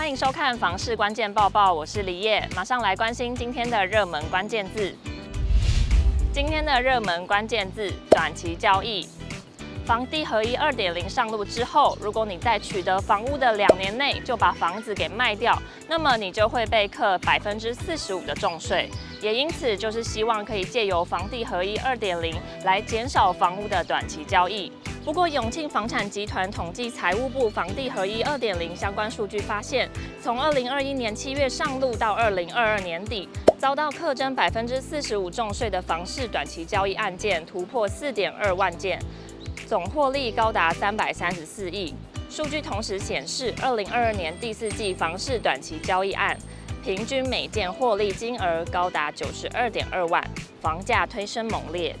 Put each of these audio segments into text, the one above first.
欢迎收看《房市关键报报》，我是李叶，马上来关心今天的热门关键字。今天的热门关键字：短期交易。房地合一二点零上路之后，如果你在取得房屋的两年内就把房子给卖掉，那么你就会被课百分之四十五的重税。也因此，就是希望可以借由房地合一二点零来减少房屋的短期交易。不过，永庆房产集团统计财务部房地合一二点零相关数据发现，从二零二一年七月上路到二零二二年底，遭到课征百分之四十五重税的房市短期交易案件突破四点二万件。总获利高达三百三十四亿。数据同时显示，二零二二年第四季房市短期交易案，平均每件获利金额高达九十二点二万，房价推升猛烈。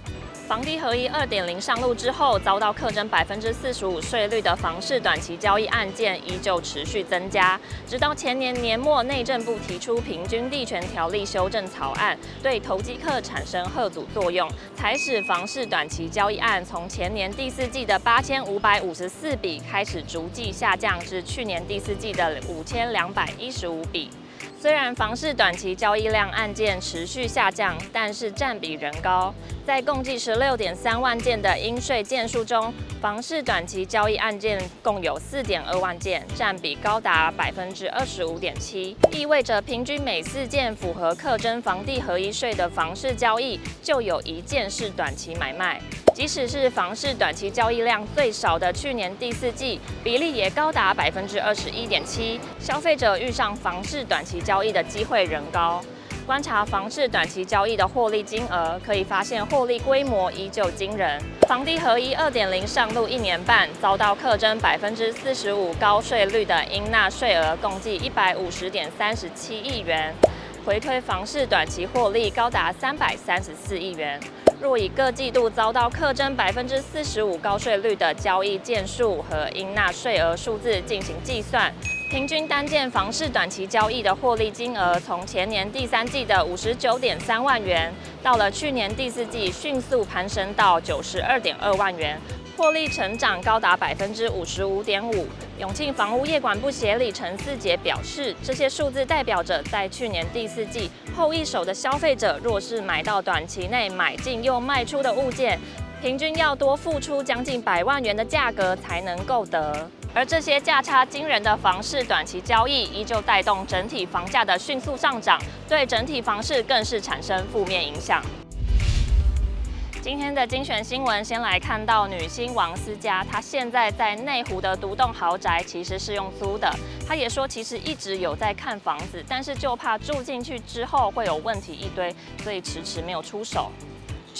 房地合一二点零上路之后，遭到课征百分之四十五税率的房市短期交易案件依旧持续增加，直到前年年末，内政部提出平均地权条例修正草案，对投机客产生吓阻作用，才使房市短期交易案从前年第四季的八千五百五十四笔开始逐季下降至去年第四季的五千两百一十五笔。虽然房市短期交易量案件持续下降，但是占比仍高。在共计十六点三万件的应税件数中，房市短期交易案件共有四点二万件，占比高达百分之二十五点七，意味着平均每四件符合课征房地合一税的房市交易，就有一件是短期买卖。即使是房市短期交易量最少的去年第四季，比例也高达百分之二十一点七，消费者遇上房市短期交易的机会仍高。观察房市短期交易的获利金额，可以发现获利规模依旧惊人。房地合一二点零上路一年半，遭到课征百分之四十五高税率的应纳税额共计一百五十点三十七亿元，回推房市短期获利高达三百三十四亿元。若以各季度遭到课征百分之四十五高税率的交易件数和应纳税额数字进行计算，平均单件房市短期交易的获利金额，从前年第三季的五十九点三万元，到了去年第四季迅速攀升到九十二点二万元。获利成长高达百分之五十五点五。永庆房屋业管部协理陈四杰表示，这些数字代表着在去年第四季后一手的消费者，若是买到短期内买进又卖出的物件，平均要多付出将近百万元的价格才能够得。而这些价差惊人的房市短期交易，依旧带动整体房价的迅速上涨，对整体房市更是产生负面影响。今天的精选新闻，先来看到女星王思佳，她现在在内湖的独栋豪宅其实是用租的。她也说，其实一直有在看房子，但是就怕住进去之后会有问题一堆，所以迟迟没有出手。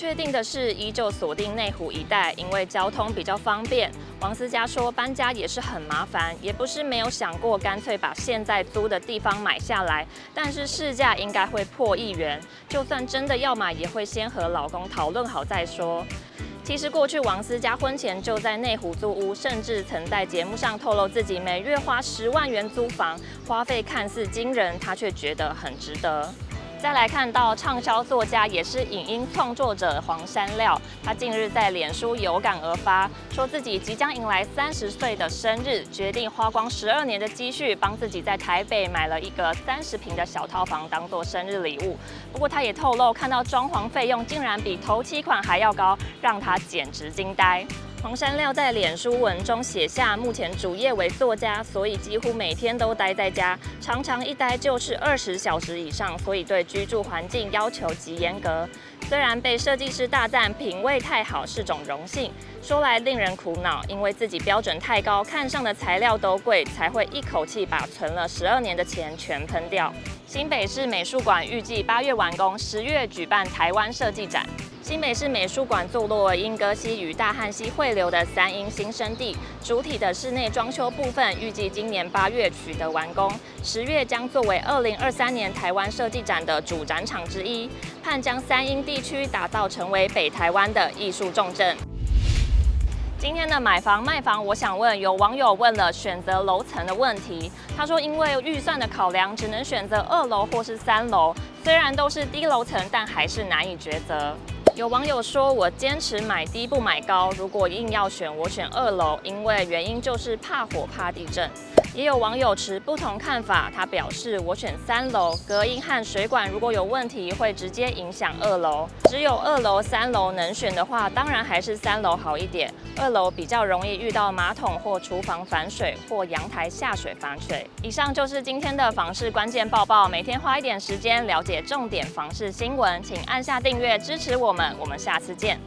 确定的是，依旧锁定内湖一带，因为交通比较方便。王思佳说，搬家也是很麻烦，也不是没有想过干脆把现在租的地方买下来，但是市价应该会破亿元，就算真的要买，也会先和老公讨论好再说。其实过去王思佳婚前就在内湖租屋，甚至曾在节目上透露自己每月花十万元租房，花费看似惊人，她却觉得很值得。再来看到畅销作家，也是影音创作者黄山料，他近日在脸书有感而发，说自己即将迎来三十岁的生日，决定花光十二年的积蓄，帮自己在台北买了一个三十坪的小套房，当做生日礼物。不过他也透露，看到装潢费用竟然比头期款还要高，让他简直惊呆。黄山料在脸书文中写下，目前主业为作家，所以几乎每天都待在家，常常一待就是二十小时以上，所以对居住环境要求极严格。虽然被设计师大赞品味太好是种荣幸，说来令人苦恼，因为自己标准太高，看上的材料都贵，才会一口气把存了十二年的钱全喷掉。新北市美术馆预计八月完工，十月举办台湾设计展。新北市美术馆坐落莺歌溪与大汉溪汇流的三英新生地，主体的室内装修部分预计今年八月取得完工，十月将作为二零二三年台湾设计展的主展场之一，盼将三英地区打造成为北台湾的艺术重镇。今天的买房卖房，我想问，有网友问了选择楼层的问题，他说因为预算的考量，只能选择二楼或是三楼，虽然都是低楼层，但还是难以抉择。有网友说：“我坚持买低不买高，如果硬要选，我选二楼，因为原因就是怕火怕地震。”也有网友持不同看法，他表示我选三楼，隔音和水管如果有问题，会直接影响二楼。只有二楼、三楼能选的话，当然还是三楼好一点。二楼比较容易遇到马桶或厨房反水，或阳台下水反水。以上就是今天的房事关键报报，每天花一点时间了解重点房事新闻，请按下订阅支持我们，我们下次见。